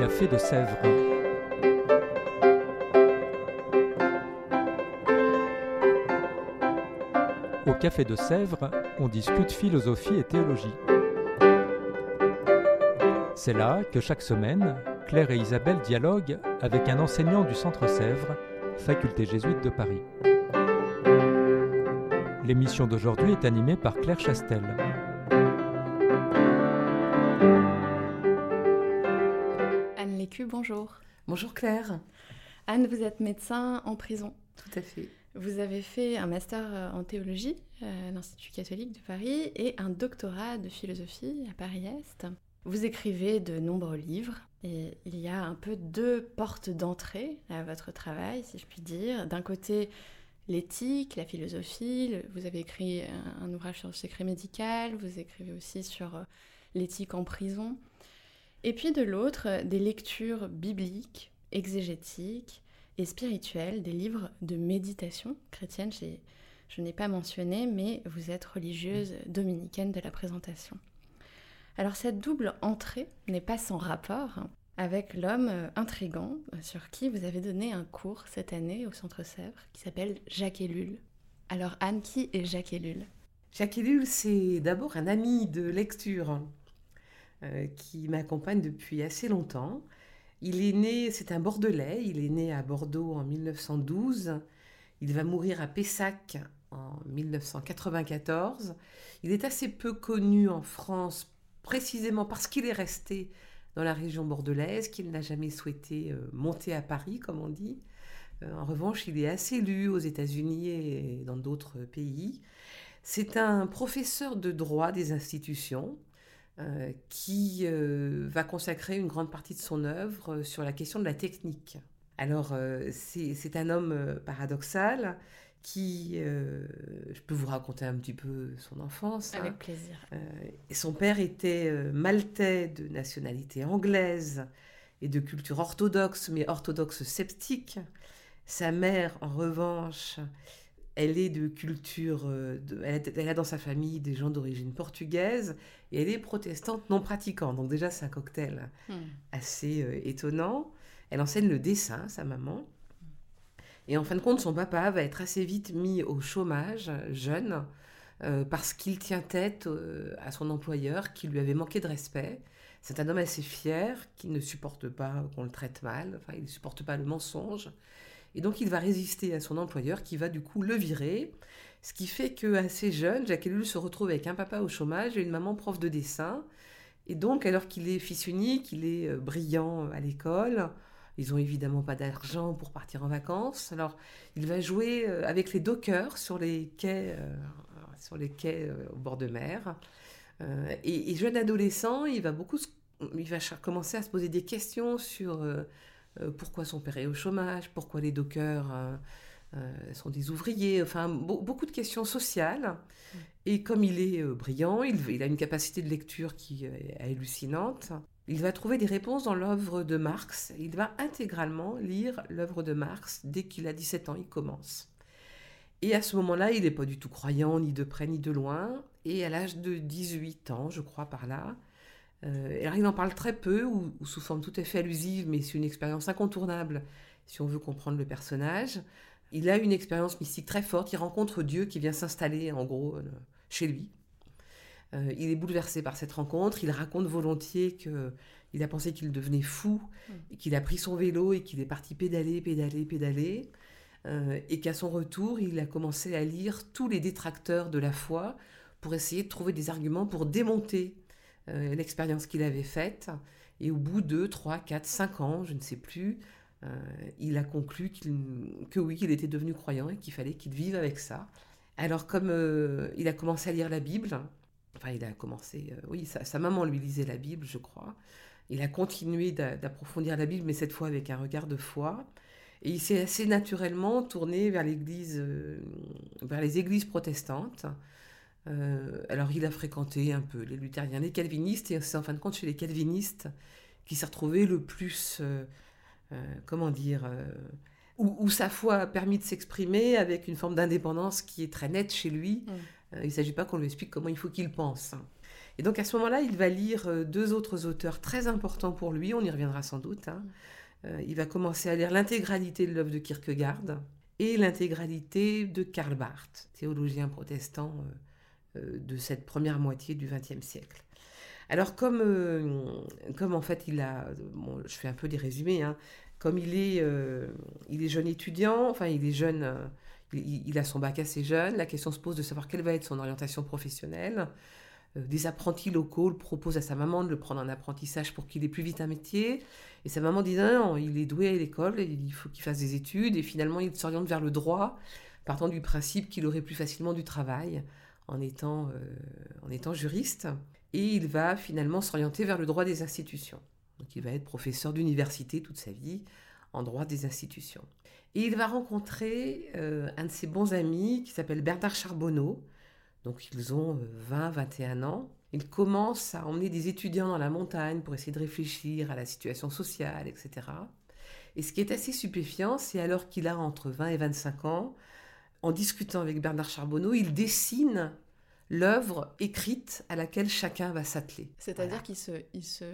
Café de Sèvres. Au Café de Sèvres, on discute philosophie et théologie. C'est là que chaque semaine, Claire et Isabelle dialoguent avec un enseignant du Centre Sèvres, faculté jésuite de Paris. L'émission d'aujourd'hui est animée par Claire Chastel. Bonjour. Bonjour Claire. Anne, vous êtes médecin en prison. Tout à fait. Vous avez fait un master euh, en théologie euh, à l'Institut catholique de Paris et un doctorat de philosophie à Paris-Est. Vous écrivez de nombreux livres et il y a un peu deux portes d'entrée à votre travail, si je puis dire. D'un côté, l'éthique, la philosophie. Vous avez écrit un, un ouvrage sur le secret médical, vous écrivez aussi sur euh, l'éthique en prison. Et puis de l'autre, des lectures bibliques, exégétiques et spirituelles, des livres de méditation chrétienne. Je n'ai pas mentionné, mais vous êtes religieuse dominicaine de la présentation. Alors cette double entrée n'est pas sans rapport avec l'homme intrigant sur qui vous avez donné un cours cette année au Centre Sèvres qui s'appelle Jacques Ellul. Alors Anne, qui est Jacques Ellul? Jacques Ellul, c'est d'abord un ami de lecture euh, qui m'accompagne depuis assez longtemps. Il est né, c'est un Bordelais, il est né à Bordeaux en 1912. Il va mourir à Pessac en 1994. Il est assez peu connu en France précisément parce qu'il est resté dans la région bordelaise, qu'il n'a jamais souhaité euh, monter à Paris, comme on dit. Euh, en revanche, il est assez lu aux États-Unis et dans d'autres pays. C'est un professeur de droit des institutions euh, qui va consacrer une grande partie de son œuvre sur la question de la technique. Alors, c'est un homme paradoxal qui, euh, je peux vous raconter un petit peu son enfance. Avec hein. plaisir. Euh, et son père était euh, maltais de nationalité anglaise et de culture orthodoxe, mais orthodoxe sceptique. Sa mère, en revanche, elle est de culture, de, elle, a, elle, a, dans sa famille des gens d'origine portugaise et elle est protestante non pratiquante. Donc déjà, c'est un cocktail hmm. assez étonnant. Elle enseigne le dessin, sa maman. Et en fin de compte, son papa va être assez vite mis au chômage, jeune, euh, parce qu'il tient tête euh, à son employeur qui lui avait manqué de respect. C'est un homme assez fier qui ne supporte pas qu'on le traite mal, enfin, il ne supporte pas le mensonge. Et donc, il va résister à son employeur qui va du coup le virer. Ce qui fait que assez jeune, Jacques Ellul se retrouve avec un papa au chômage et une maman prof de dessin. Et donc, alors qu'il est fils unique, il est euh, brillant à l'école, ils n'ont évidemment pas d'argent pour partir en vacances. Alors, il va jouer euh, avec les dockers sur les quais, euh, sur les quais euh, au bord de mer. Et, et, jeune adolescent, il va beaucoup, il va commencer à se poser des questions sur pourquoi son père est au chômage, pourquoi les dockers sont des ouvriers, enfin beaucoup de questions sociales. Et comme il est brillant, il, il, a une capacité de lecture qui est hallucinante. Il va trouver des réponses dans l'œuvre de Marx. Il va intégralement lire l'œuvre de Marx dès qu'il a 17 ans, il commence. Et à ce moment-là, il n'est pas du tout croyant, ni de près ni de loin. Et à l'âge de 18 ans, je crois par là, euh, alors il en parle très peu, ou, ou, sous forme tout à fait allusive, mais c'est une expérience incontournable si on veut comprendre le personnage. Il a une expérience mystique très forte, il rencontre Dieu qui vient s'installer en gros euh, chez lui. Euh, il est bouleversé par cette rencontre. Il raconte volontiers qu'il a pensé qu'il devenait fou, mm. qu'il a pris son vélo et qu'il est parti pédaler, pédaler, pédaler. Euh, et qu'à son retour, il a commencé à lire tous les détracteurs de la foi pour essayer de trouver des arguments pour démonter euh, l'expérience qu'il avait faite. Et au bout de 3, 4, 5 ans, je ne sais plus, il a conclu que oui, qu'il était devenu croyant et qu'il fallait qu'il vive avec ça. Alors comme il a commencé à lire la Bible, Enfin, il a commencé, euh, oui, sa, maman lui lisait la Bible, je crois. Il a continué d'approfondir la Bible, mais cette fois avec un regard de foi. Et il s'est assez naturellement tourné vers l'église, euh, vers les églises protestantes. Euh, alors, il a fréquenté un peu les luthériens, les calvinistes, et c'est en fin de compte chez les calvinistes qu'il s'est retrouvé le plus, comment dire, où, où, sa foi a permis de s'exprimer avec une forme d'indépendance qui est très nette chez lui. Mm. Euh, il ne s'agit pas qu'on lui explique comment il faut qu'il pense. Et donc à ce moment-là, il va lire euh, deux autres auteurs très importants pour lui, on y reviendra sans doute. Hein. Euh, il va commencer à lire l'intégralité de l'œuvre de Kierkegaard et l'intégralité de Karl Barth, théologien protestant de cette première moitié du XXe siècle. Alors comme, comme en fait il a, je fais un peu des résumés, hein, comme il est, il est jeune étudiant, enfin il est jeune il, a son bac assez jeune. La question se pose de savoir quelle va être son orientation professionnelle. Euh, des apprentis locaux proposent à sa maman de le prendre en apprentissage pour qu'il ait plus vite un métier. Et sa maman dit non, il est doué à l'école, il faut qu'il fasse des études. Et finalement, il s'oriente vers le droit, partant du principe qu'il aurait plus facilement du travail en étant, euh, en étant juriste. Et il va finalement s'orienter vers le droit des institutions. Donc il va être professeur d'université toute sa vie en droit des institutions. Et il va rencontrer euh, un de ses bons amis qui s'appelle Bernard Charbonneau. Donc ils ont 20, euh, 21 ans. Il commence à emmener des étudiants dans la montagne pour essayer de réfléchir à la situation sociale, etc. Et ce qui est assez stupéfiant, c'est alors qu'il a entre 20 et 25 ans, en discutant avec Bernard Charbonneau, il dessine l'œuvre écrite à laquelle chacun va s'atteler. C'est-à-dire qu'il se, se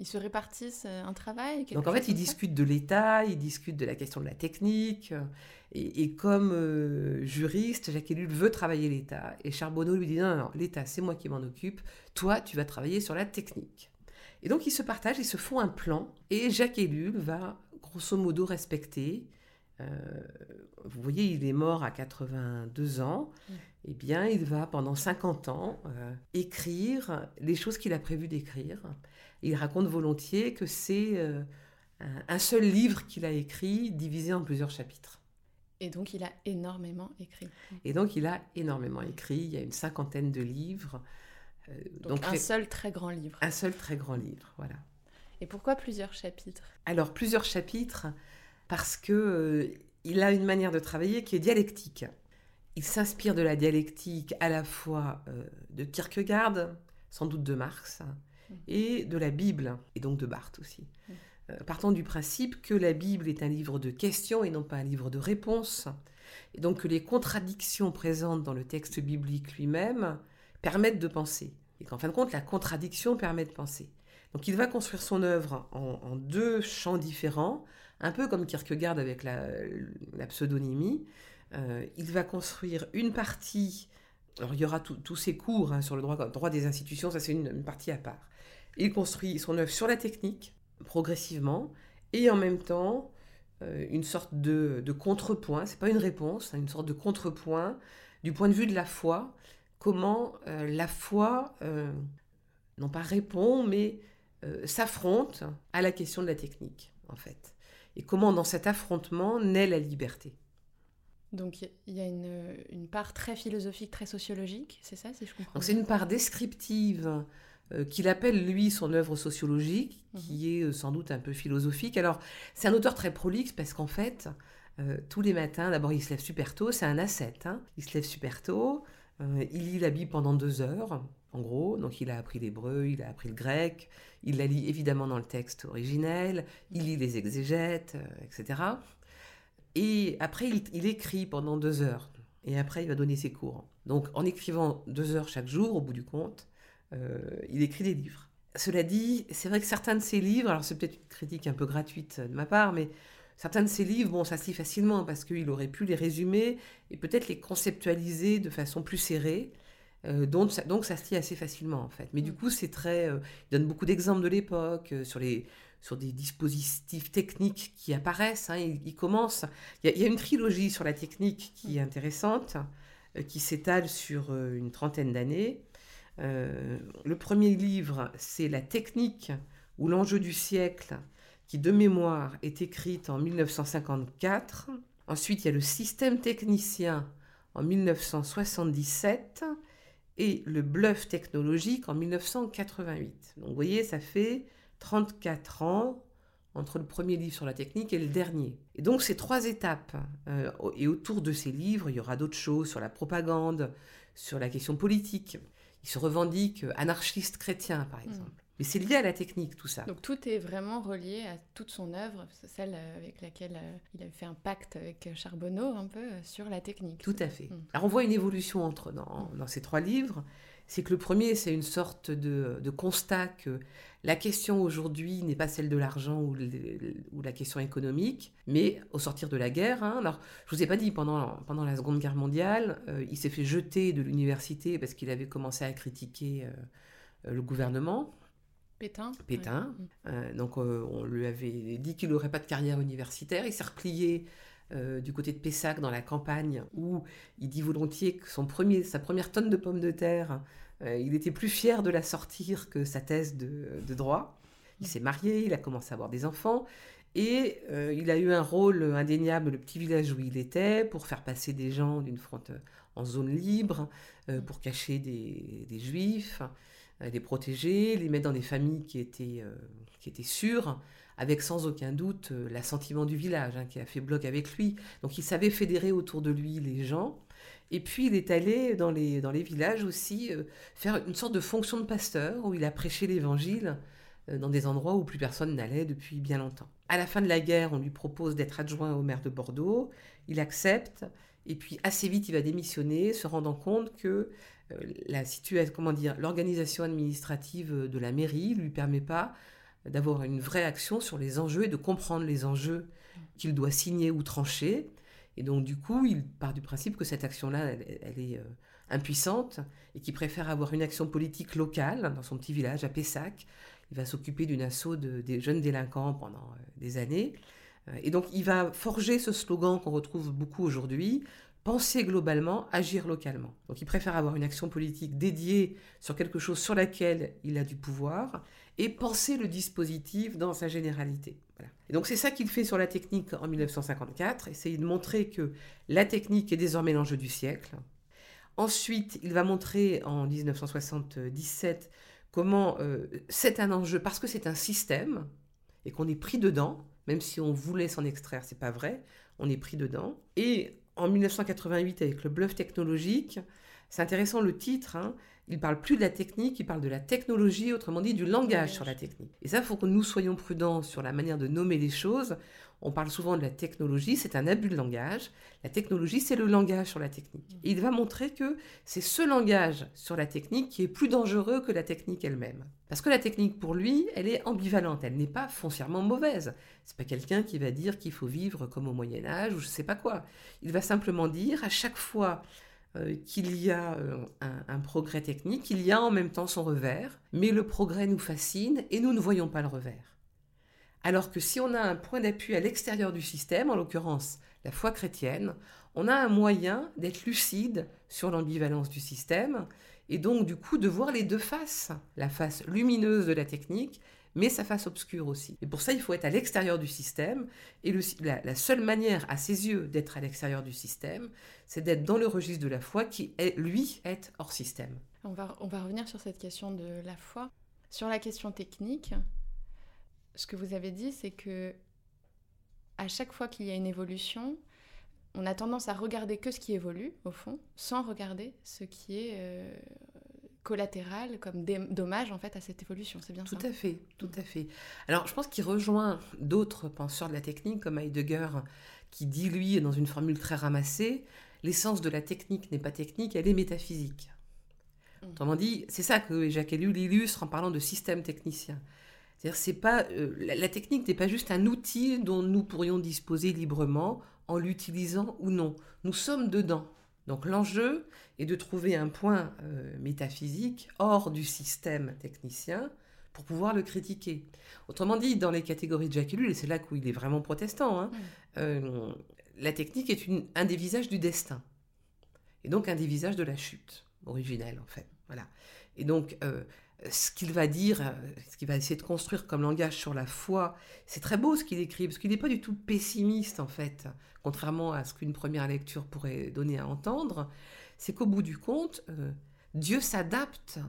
ils se répartissent euh, un travail Donc en fait, ils discutent de l'État, ils discutent de la question de la technique. Euh, et, comme euh, juriste, Jacques Ellul veut travailler l'État. Et Charbonneau lui dit non, non, l'État, c'est moi qui m'en occupe. Toi, tu vas travailler sur la technique. Et donc ils se partagent, ils se font un plan. Et Jacques Ellul va grosso modo respecter. vous voyez, il est mort à 82 ans. Eh bien, il va pendant 50 ans écrire les choses qu'il a prévu d'écrire. Il raconte volontiers que c'est euh, un seul livre qu'il a écrit, divisé en plusieurs chapitres. Et donc il a énormément écrit. Et donc il a énormément écrit. Il y a une cinquantaine de livres. Euh, donc, un seul très grand livre. Un seul très grand livre, voilà. Et pourquoi plusieurs chapitres? Alors plusieurs chapitres parce que euh, il a une manière de travailler qui est dialectique. Il s'inspire de la dialectique à la fois de Kierkegaard, sans doute de Marx, et de la Bible, et donc de Barthes aussi. Euh, partant du principe que la Bible est un livre de questions et non pas un livre de réponses, et donc que les contradictions présentes dans le texte biblique lui-même permettent de penser, et qu'en fin de compte, la contradiction permet de penser. Donc il va construire son œuvre en, deux champs différents, un peu comme Kierkegaard avec la, pseudonymie. Euh, il va construire une partie, alors il y aura tous ces cours hein, sur le droit, des institutions, ça c'est une, partie à part. Il construit son œuvre sur la technique, progressivement, et en même temps, euh, une sorte de, de contrepoint, c'est pas une réponse, hein, une sorte de contrepoint du point de vue de la foi, comment euh, la foi, non pas répond, mais s'affronte à la question de la technique, en fait. Et comment dans cet affrontement naît la liberté. Donc il y a une, une, part très philosophique, très sociologique, c'est ça, si je comprends C'est une part descriptive euh, qu'il appelle lui son œuvre sociologique, mhm. qui est euh, sans doute un peu philosophique. Alors, c'est un auteur très prolixe parce qu'en fait, euh, tous les matins, d'abord il se lève super tôt, c'est un ascète, hein. il se lève super tôt, il lit la Bible pendant deux heures, en gros, donc il a appris l'hébreu, il a appris le grec, il la lit évidemment dans le texte originel, il lit les exégètes, etc. Et après, il, il, écrit pendant deux heures, et après, il va donner ses cours. Donc, en écrivant deux heures chaque jour, au bout du compte, euh, il écrit des livres. Cela dit, c'est vrai que certains de ses livres, alors c'est peut-être une critique un peu gratuite de ma part, mais certains de ses livres, bon, ça se lit facilement parce qu'il aurait pu les résumer et peut-être les conceptualiser de façon plus serrée. Euh, donc, ça, donc ça se lit assez facilement en fait. Mais du mm. coup, c'est très. Euh, il donne beaucoup d'exemples de l'époque sur les sur des dispositifs techniques qui apparaissent. Hein, il, commence. Il y, a, une trilogie sur la technique qui est intéressante, qui s'étale sur une trentaine d'années. Euh, le premier livre, c'est La technique ou l'enjeu du siècle, qui de mémoire est écrite en 1954. Ensuite, il y a Le système technicien en 1977 et Le bluff technologique en 1988. Donc vous voyez, ça fait 34 ans entre le premier livre sur la technique et le dernier. Et donc ces trois étapes, euh, et autour de ces livres, il y aura d'autres choses sur la propagande, sur la question politique, il se revendique anarchiste chrétien, par mm. exemple. Mais c'est lié à la technique, tout ça. Donc tout est vraiment relié à toute son œuvre, celle avec laquelle euh, il avait fait un pacte avec Charbonneau, un peu, euh, sur la technique. Tout à fait. Mm. Alors on voit une évolution entre, dans, dans ces trois livres. C'est que le premier, c'est une sorte de, de, constat que la question aujourd'hui n'est pas celle de l'argent ou, ou, la question économique, mais au sortir de la guerre. Hein, alors, je vous ai pas dit, pendant, pendant la Seconde Guerre mondiale, euh, il s'est fait jeter de l'université parce qu'il avait commencé à critiquer le gouvernement. Pétain. Pétain. Euh, donc euh, on lui avait dit qu'il n'aurait pas de carrière universitaire. Il s'est replié euh, du côté de Pessac dans la campagne où il dit volontiers que son premier, sa première tonne de pommes de terre, il était plus fier de la sortir que sa thèse de, droit. Il s'est marié, il a commencé à avoir des enfants. Et il a eu un rôle indéniable, le petit village où il était, pour faire passer des gens d'une fronte en zone libre, pour cacher des, juifs. Euh, les protéger, les mettre dans des familles qui étaient, euh, qui étaient sûres, avec sans aucun doute euh, l'assentiment du village hein, qui a fait bloc avec lui. Donc il savait fédérer autour de lui les gens. Et puis il est allé dans les, dans les villages aussi faire une sorte de fonction de pasteur où il a prêché l'évangile dans des endroits où plus personne n'allait depuis bien longtemps. À la fin de la guerre, on lui propose d'être adjoint au maire de Bordeaux. Il accepte. Et puis assez vite, il va démissionner, se rendant compte que euh, la situation, comment dire, l'organisation administrative de la mairie lui permet pas d'avoir une vraie action sur les enjeux et de comprendre les enjeux qu'il doit signer ou trancher. Et donc, du coup, il part du principe que cette action-là, elle, est euh, impuissante et qu'il préfère avoir une action politique locale dans son petit village à Pessac. Il va s'occuper d'une assaut de, des jeunes délinquants pendant euh, des années. et donc, il va forger ce slogan qu'on retrouve beaucoup aujourd'hui penser globalement, agir localement. Donc il préfère avoir une action politique dédiée sur quelque chose sur laquelle il a du pouvoir et penser le dispositif dans sa généralité. Et donc c'est ça qu'il fait sur la technique en 1954, essayer de montrer que la technique est désormais l'enjeu du siècle. Ensuite, il va montrer en 1977 comment euh, c'est un enjeu parce que c'est un système et qu'on est pris dedans, même si on voulait s'en extraire, c'est pas vrai, on est pris dedans. Et en 1988 avec le bluff technologique. C'est intéressant le titre. Hein. Il parle plus de la technique, il parle de la technologie, autrement dit du langage sur la technique. Et ça, faut que nous soyons prudents sur la manière de nommer les choses. On parle souvent de la technologie, c'est un abus de langage. La technologie, c'est le langage sur la technique. Et il va montrer que c'est ce langage sur la technique qui est plus dangereux que la technique elle-même. Parce que la technique, pour lui, elle est ambivalente, elle n'est pas foncièrement mauvaise. C'est pas quelqu'un qui va dire qu'il faut vivre comme au Moyen Âge ou je sais pas quoi. Il va simplement dire à chaque fois euh, qu'il y a euh, un, progrès technique, il y a en même temps son revers, mais le progrès nous fascine et nous ne voyons pas le revers. Alors que si on a un point d'appui à l'extérieur du système, en l'occurrence la foi chrétienne, on a un moyen d'être lucide sur l'ambivalence du système et donc du coup de voir les deux faces, la face lumineuse de la technique, mais sa face obscure aussi. Et pour ça, il faut être à l'extérieur du système, et la, seule manière à ses yeux d'être à l'extérieur du système, c'est d'être dans le registre de la foi qui, lui, est hors système. On va, on va revenir sur cette question de la foi. Sur la question technique, ce que vous avez dit, c'est que à chaque fois qu'il y a une évolution, on a tendance à regarder que ce qui évolue, au fond, sans regarder ce qui est euh, collatéral, comme dommage en fait à cette évolution. C'est bien tout ça à fait, tout à fait. Alors je pense qu'il rejoint d'autres penseurs de la technique, comme Heidegger, qui dit, lui, dans une formule très ramassée, l'essence de la technique n'est pas technique, elle est métaphysique. Mm. Autrement dit, c'est ça que Jacques Ellul illustre en parlant de système technicien. C'est-à-dire, c'est pas euh, la, technique n'est pas juste un outil dont nous pourrions disposer librement en l'utilisant ou non. Nous sommes dedans. Donc l'enjeu est de trouver un point euh, métaphysique hors du système technicien pour pouvoir le critiquer. Autrement dit, dans les catégories de Jacques Ellul, et c'est là où il est vraiment protestant, hein, euh, la technique est une, un des visages du destin, et donc un des visages de la chute originelle, en fait. Voilà. Et donc, ce qu'il va dire, euh, ce qu'il va essayer de construire comme langage sur la foi, c'est très beau ce qu'il écrit, parce qu'il n'est pas du tout pessimiste en fait, contrairement à ce qu'une première lecture pourrait donner à entendre, c'est qu'au bout du compte, euh, Dieu s'adapte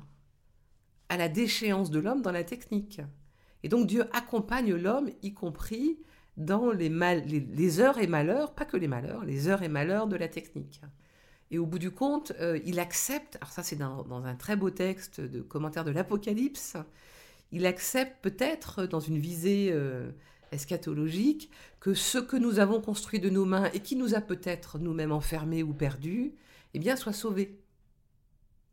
à la déchéance de l'homme dans la technique. Et donc Dieu accompagne l'homme, y compris dans les, les heures et malheurs, pas que les malheurs, les heures et malheurs de la technique. Et au bout du compte, euh, il accepte, alors ça c'est dans, un très beau texte de commentaire de l'Apocalypse, il accepte peut-être dans une visée euh, eschatologique que ce que nous avons construit de nos mains et qui nous a peut-être nous-mêmes enfermés ou perdus, eh bien, soit sauvé.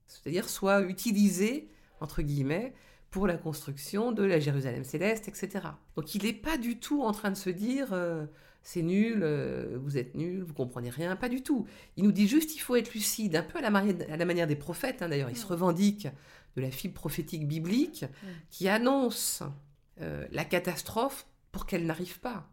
C'est-à-dire soit utilisé, entre guillemets, pour la construction de la Jérusalem céleste, etc. Donc il n'est pas du tout en train de se dire euh, c'est nul, euh, vous êtes nul, vous comprenez rien, pas du tout. Il nous dit juste il faut être lucide, un peu à la, manière, des prophètes, hein, d'ailleurs, il se revendique de la fibre prophétique biblique qui annonce euh, la catastrophe pour qu'elle n'arrive pas.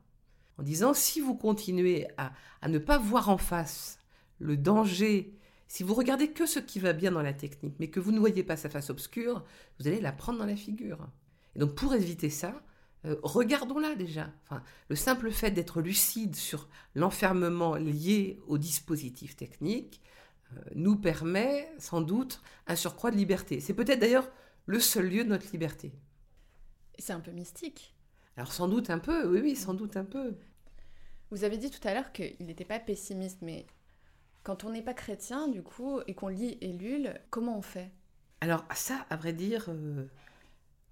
En disant si vous continuez à, à ne pas voir en face le danger si vous regardez que ce qui va bien dans la technique, mais que vous ne voyez pas sa face obscure, vous allez la prendre dans la figure. Et donc pour éviter ça, euh, regardons-la déjà. Enfin, le simple fait d'être lucide sur l'enfermement lié au dispositif technique euh, nous permet sans doute un surcroît de liberté. C'est peut-être d'ailleurs le seul lieu de notre liberté. C'est un peu mystique. Alors sans doute un peu, oui, oui, sans doute un peu. Vous avez dit tout à l'heure qu'il n'était pas pessimiste, mais quand on n'est pas chrétien, du coup, et qu'on lit Ellul, comment on fait? Alors, ça, à vrai dire. Euh,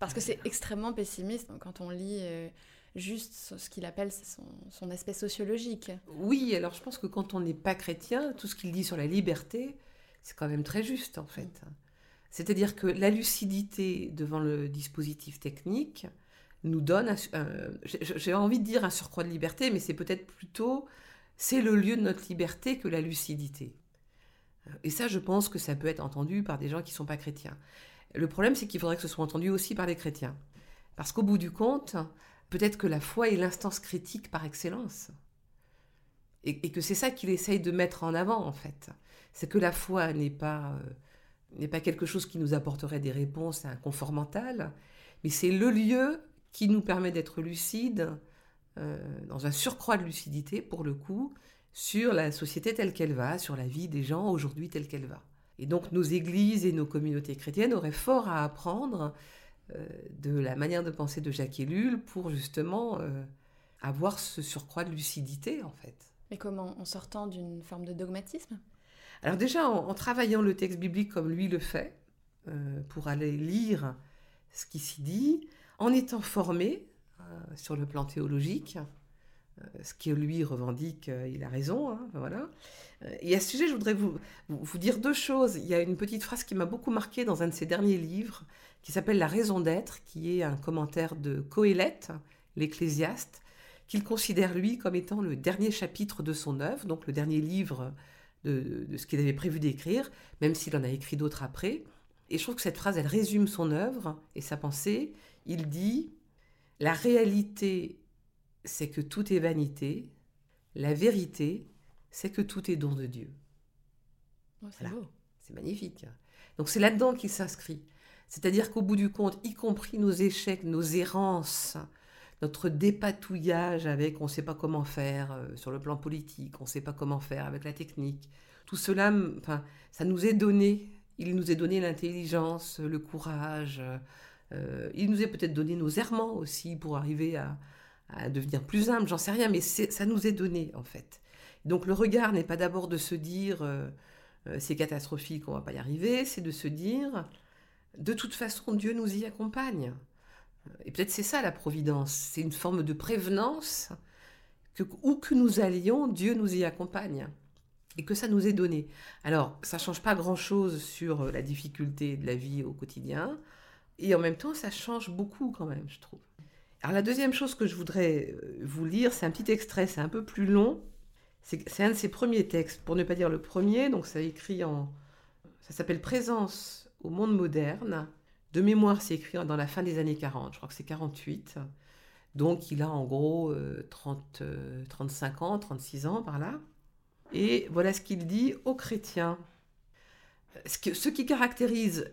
Parce que c'est extrêmement pessimiste quand on lit euh, juste ce qu'il appelle son, son, aspect sociologique. Oui, alors je pense que quand on n'est pas chrétien, tout ce qu'il dit sur la liberté, c'est quand même très juste, en fait. C'est-à-dire que la lucidité devant le dispositif technique nous donne, j'ai envie de dire un surcroît de liberté, mais c'est peut-être plutôt c'est le lieu de notre liberté que la lucidité. Et ça, je pense que ça peut être entendu par des gens qui ne sont pas chrétiens. Le problème, c'est qu'il faudrait que ce soit entendu aussi par les chrétiens. Parce qu'au bout du compte, peut-être que la foi est l'instance critique par excellence. Et, que c'est ça qu'il essaye de mettre en avant, en fait. C'est que la foi n'est pas, euh, pas quelque chose qui nous apporterait des réponses à un confort mental, mais c'est le lieu qui nous permet d'être lucide, euh, dans un surcroît de lucidité, pour le coup, sur la société telle qu'elle va, sur la vie des gens aujourd'hui telle qu'elle va. Et donc nos églises et nos communautés chrétiennes auraient fort à apprendre euh, de la manière de penser de Jacques Ellul pour justement euh, avoir ce surcroît de lucidité en fait. Mais comment? En sortant d'une forme de dogmatisme? Alors déjà en, travaillant le texte biblique comme lui le fait, pour aller lire ce qui s'y dit, en étant formé, euh, sur le plan théologique. Euh, ce que lui revendique, euh, il a raison. Hein, voilà. Et à ce sujet, je voudrais vous, vous dire deux choses. Il y a une petite phrase qui m'a beaucoup marqué dans un de ses derniers livres, qui s'appelle La raison d'être, qui est un commentaire de Coëlette, l'Ecclésiaste, qu'il considère lui comme étant le dernier chapitre de son œuvre, donc le dernier livre de, de ce qu'il avait prévu d'écrire, même s'il en a écrit d'autres après. Et je trouve que cette phrase, elle résume son œuvre et sa pensée. Il dit la réalité, c'est que tout est vanité. La vérité, c'est que tout est don de Dieu. c'est magnifique. Donc c'est là-dedans qu'il s'inscrit. C'est-à-dire qu'au bout du compte, y compris nos échecs, nos errances, notre dépatouillage avec on ne sait pas comment faire euh, sur le plan politique, on ne sait pas comment faire avec la technique, tout cela, enfin, ça nous est donné. Il nous est donné l'intelligence, le courage, euh, il nous est peut-être donné nos errements aussi pour arriver à, devenir plus humble, j'en sais rien, mais ça nous est donné en fait. Donc le regard n'est pas d'abord de se dire euh, euh, c'est catastrophique, on va pas y arriver, c'est de se dire de toute façon Dieu nous y accompagne. Et peut-être c'est ça la providence, c'est une forme de prévenance que où que nous allions, Dieu nous y accompagne et que ça nous est donné. Alors, ça change pas grand-chose sur la difficulté de la vie au quotidien. Et en même temps, ça change beaucoup quand même, je trouve. Alors la deuxième chose que je voudrais euh, vous lire, c'est un petit extrait, c'est un peu plus long. C'est un de ses premiers textes, pour ne pas dire le premier. Donc ça écrit en... Ça s'appelle Présence au monde moderne. De mémoire, c'est écrit dans la fin des années 40, je crois que c'est 48. Donc il a en gros 30, 35 euh, ans, 36 ans par là. Et voilà ce qu'il dit aux chrétiens. Ce qui caractérise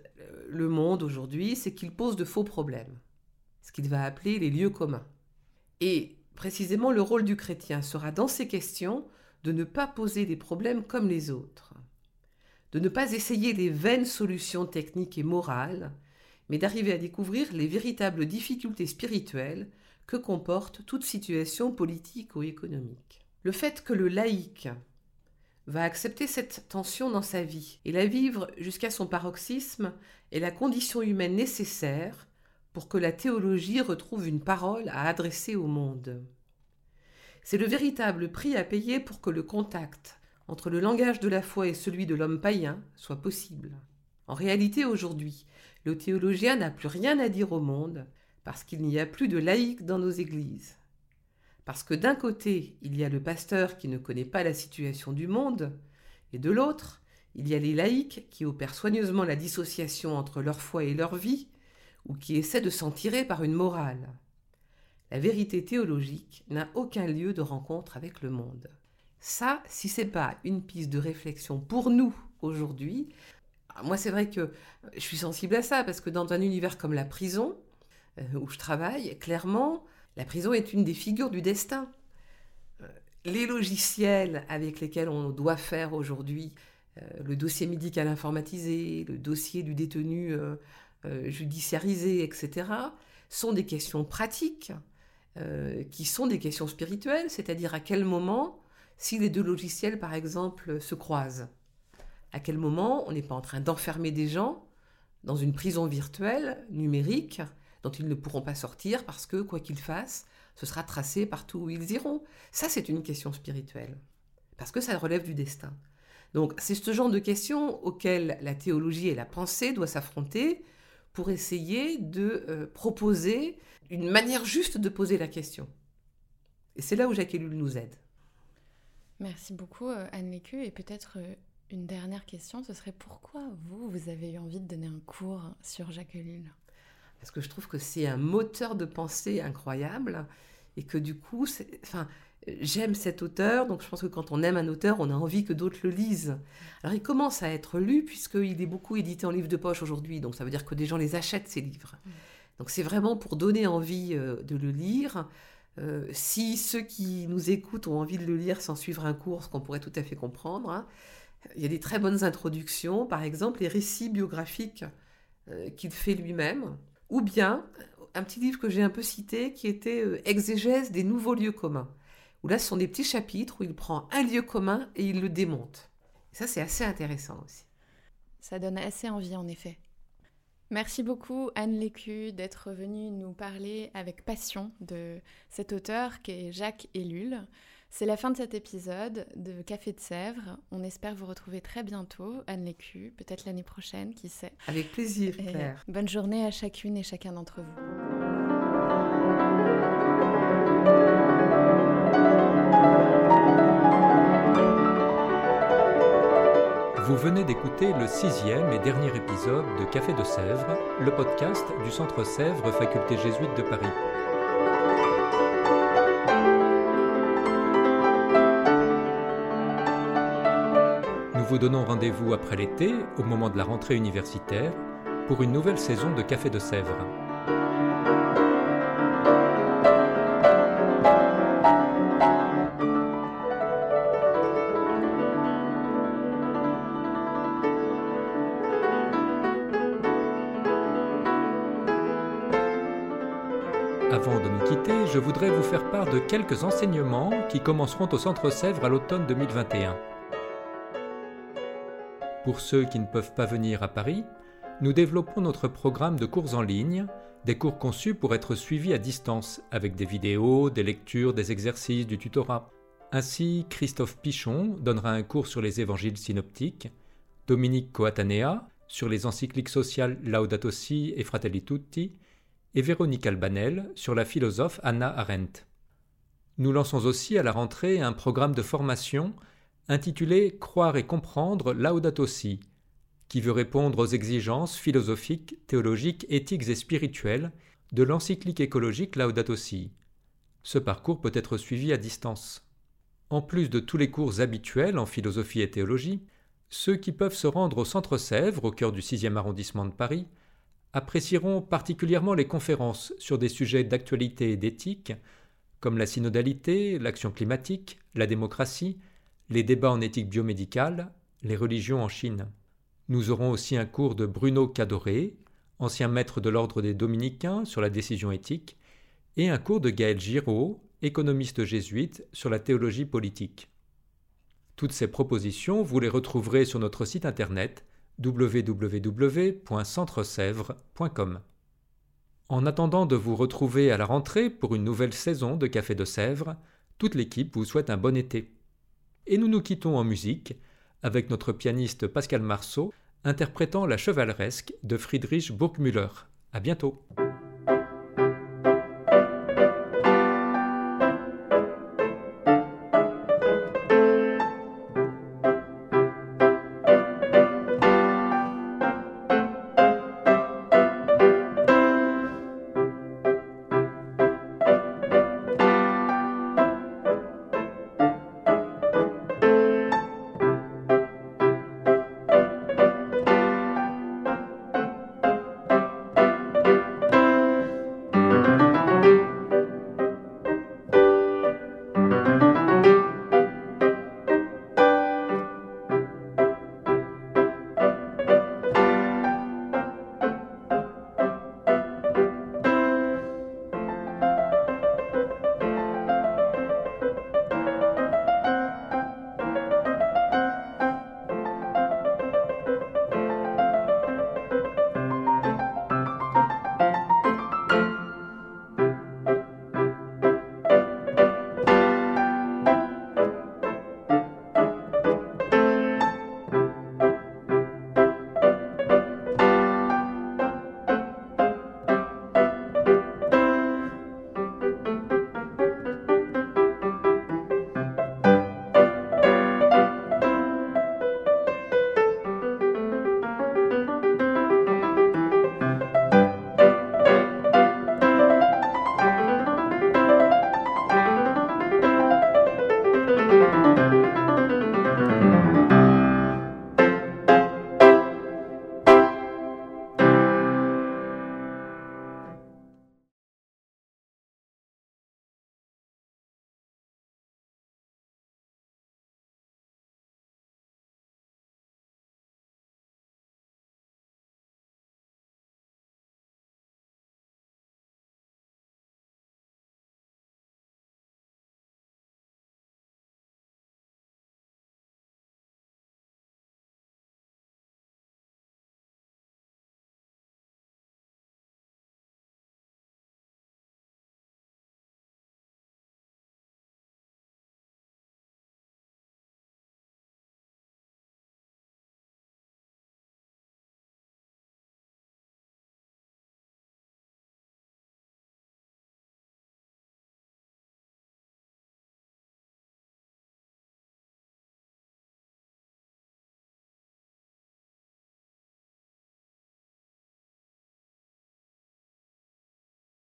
le monde aujourd'hui, c'est qu'il pose de faux problèmes, ce qu'il va appeler les lieux communs. Et précisément le rôle du chrétien sera dans ces questions de ne pas poser des problèmes comme les autres, de ne pas essayer les vaines solutions techniques et morales, mais d'arriver à découvrir les véritables difficultés spirituelles que comporte toute situation politique ou économique. Le fait que le laïc va accepter cette tension dans sa vie et la vivre jusqu'à son paroxysme est la condition humaine nécessaire pour que la théologie retrouve une parole à adresser au monde. C'est le véritable prix à payer pour que le contact entre le langage de la foi et celui de l'homme païen soit possible. En réalité, aujourd'hui, le théologien n'a plus rien à dire au monde parce qu'il n'y a plus de laïcs dans nos églises. Parce que d'un côté, il y a le pasteur qui ne connaît pas la situation du monde, et de l'autre, il y a les laïcs qui opèrent soigneusement la dissociation entre leur foi et leur vie, ou qui essaient de s'en tirer par une morale. La vérité théologique n'a aucun lieu de rencontre avec le monde. Ça, si c'est pas une piste de réflexion pour nous aujourd'hui, moi c'est vrai que je suis sensible à ça parce que dans un univers comme la prison euh, où je travaille, clairement, la prison est une des figures du destin. Euh, les logiciels avec lesquels on doit faire aujourd'hui euh, le dossier médical informatisé, le dossier du détenu judiciarisé, etc., sont des questions pratiques qui sont des questions spirituelles, c'est-à-dire à quel moment, si les deux logiciels, par exemple, se croisent, à quel moment on n'est pas en train d'enfermer des gens dans une prison virtuelle, numérique, dont ils ne pourront pas sortir parce que, quoi qu'ils fassent, ce sera tracé partout où ils iront. Ça, c'est une question spirituelle, parce que ça relève du destin. Donc, c'est ce genre de questions auxquelles la théologie et la pensée doivent s'affronter pour essayer de euh, proposer une manière juste de poser la question. Et c'est là où Jacques Ellul nous aide. Merci beaucoup, euh, Anne Lécu. Et peut-être euh, une dernière question, ce serait pourquoi vous, vous avez eu envie de donner un cours sur Jacques Ellul? Parce que je trouve que c'est un moteur de pensée incroyable et que du coup, enfin, j'aime cet auteur, donc je pense que quand on aime un auteur, on a envie que d'autres le lisent. Alors il commence à être lu puisqu'il est beaucoup édité en livre de poche aujourd'hui, donc ça veut dire que des gens les achètent ces livres. Mm. Donc c'est vraiment pour donner envie euh, de le lire. Euh, si ceux qui nous écoutent ont envie de le lire sans suivre un cours, ce qu'on pourrait tout à fait comprendre, hein, il y a des très bonnes introductions, par exemple les récits biographiques euh, qu'il fait lui-même ou bien un petit livre que j'ai un peu cité qui était Exégèse des nouveaux lieux communs, où là ce sont des petits chapitres où il prend un lieu commun et il le démonte. ça c'est assez intéressant aussi. Ça donne assez envie en effet. Merci beaucoup Anne Lécu d'être venue nous parler avec passion de cet auteur qui est Jacques Ellul. C'est la fin de cet épisode de Café de Sèvres. On espère vous retrouver très bientôt, Anne Lécu, peut-être l'année prochaine, qui sait. Avec plaisir, Claire. bonne journée à chacune et chacun d'entre vous. Venez d'écouter le sixième et dernier épisode de Café de Sèvres, le podcast du Centre Sèvres Faculté jésuite de Paris. vous donnons rendez-vous après l'été, au moment de la rentrée universitaire, pour une nouvelle saison de Café de Sèvres. Quelques enseignements qui commenceront au Centre Sèvres à l'automne 2021. Pour ceux qui ne peuvent pas venir à Paris, nous développons notre programme de cours en ligne, des cours conçus pour être suivis à distance, avec des vidéos, des lectures, des exercices, du tutorat. Ainsi, Christophe Pichon donnera un cours sur les évangiles synoptiques, Dominique Coatanea sur les encycliques sociales Laudato Si et Fratelli Tutti, et Véronique Albanel sur la philosophe Anna Arendt. Nous lançons aussi à la rentrée un programme de formation intitulé Croire et comprendre Laudato Si, qui veut répondre aux exigences philosophiques, théologiques, éthiques et spirituelles de l'encyclique écologique Laudato Si. Ce parcours peut être suivi à distance. En plus de tous les cours habituels en philosophie et théologie, ceux qui peuvent se rendre au Centre Sèvres, au cœur du 6e arrondissement de Paris, apprécieront particulièrement les conférences sur des sujets d'actualité et d'éthique, comme la synodalité, l'action climatique, la démocratie, les débats en éthique biomédicale, les religions en Chine. Nous aurons aussi un cours de Bruno Cadoré, ancien maître de l'ordre des dominicains sur la décision éthique, et un cours de Gaël Giraud, économiste jésuite, sur la théologie politique. Toutes ces propositions, vous les retrouverez sur notre site internet www.centresèvres.com. En attendant de vous retrouver à la rentrée pour une nouvelle saison de Café de Sèvres, toute l'équipe vous souhaite un bon été. Et nous nous quittons en musique avec notre pianiste Pascal Marceau interprétant la chevaleresque de Friedrich Burgmüller. À bientôt.